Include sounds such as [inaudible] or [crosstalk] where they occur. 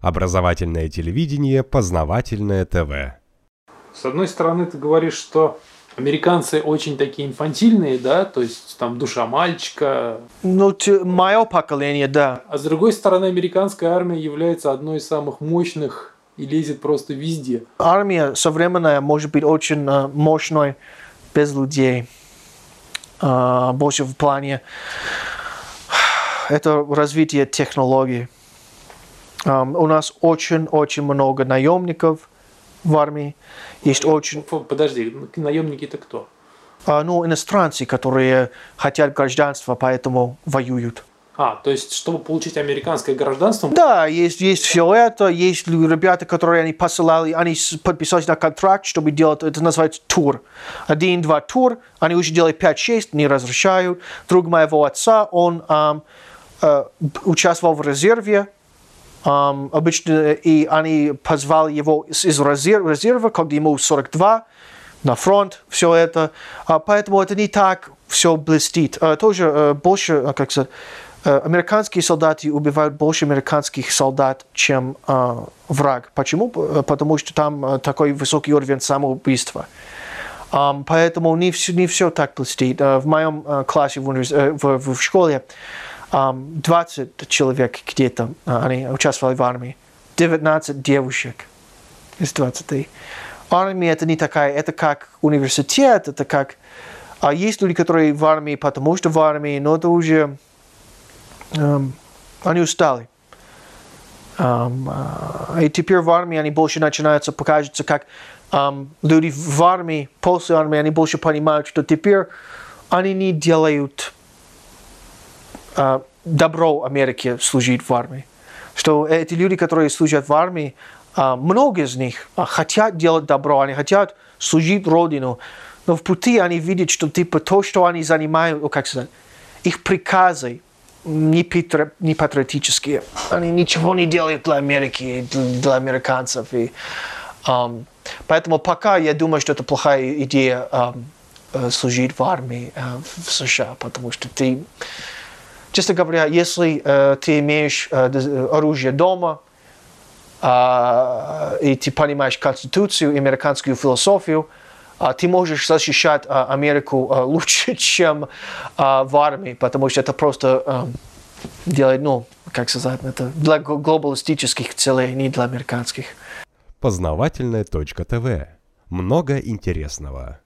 Образовательное телевидение, познавательное ТВ. С одной стороны, ты говоришь, что американцы очень такие инфантильные, да, то есть там душа мальчика. Ну, мое поколение, да. А с другой стороны, американская армия является одной из самых мощных и лезет просто везде. Армия современная может быть очень э, мощной без людей. А, больше в плане [sighs] это развитие технологий. У нас очень-очень много наемников в армии. Есть очень Подожди, наемники это кто? а, ну, иностранцы, которые хотят гражданства, поэтому воюют. А, то есть, чтобы получить американское гражданство, Да, есть, есть все это, есть ребята, которые они посылали, они подписались на контракт, чтобы делать, это называется тур. Один-два тур, они уже делают 5-6, не разрешают. Друг моего отца, он э, участвовал в резерве, обычно, и они позвали его из, из резер- резерва, когда ему 42, на фронт, все это. А, поэтому это не так все блестит. А, тоже э, больше, как сказать, э, американские солдаты убивают больше американских солдат, чем э, враг. Почему? Потому что там э, такой высокий уровень самоубийства. Ам, поэтому не все, не все так блестит. Э, в моем э, классе в, универс- э, в, в школе 20 человек где-то, э, они участвовали в армии. 19 девушек из 20. Армия это не такая, это как университет, это как... А есть люди, которые в армии, потому что в армии, но это уже... эм, они устали. Эм, а, и теперь в армии они больше начинаются, покажется, как эм, люди в армии, после армии, они больше понимают, что теперь они не делают э, добро Америке служить в армии. Что эти люди, которые служат в армии, а, много из них а, хотят делать добро, они хотят служить Родину, но в пути они видят, что типа то, что они занимают, ну, как сказать, их приказы не, патри- не патриотические. Они ничего не делают для Америки, для, для американцев. И, ам, поэтому пока я думаю, что это плохая идея э, служить в армии э, в США, потому что ты, честно говоря, если э, ты имеешь э, оружие дома, а, и ты понимаешь Конституцию, американскую философию, а, ты можешь защищать а, Америку а, [laughs] лучше, чем а, в армии, потому что это просто а, делает, ну, как сказать, это для гл- глобалистических целей, не для американских. Познавательное точка ТВ. Много интересного.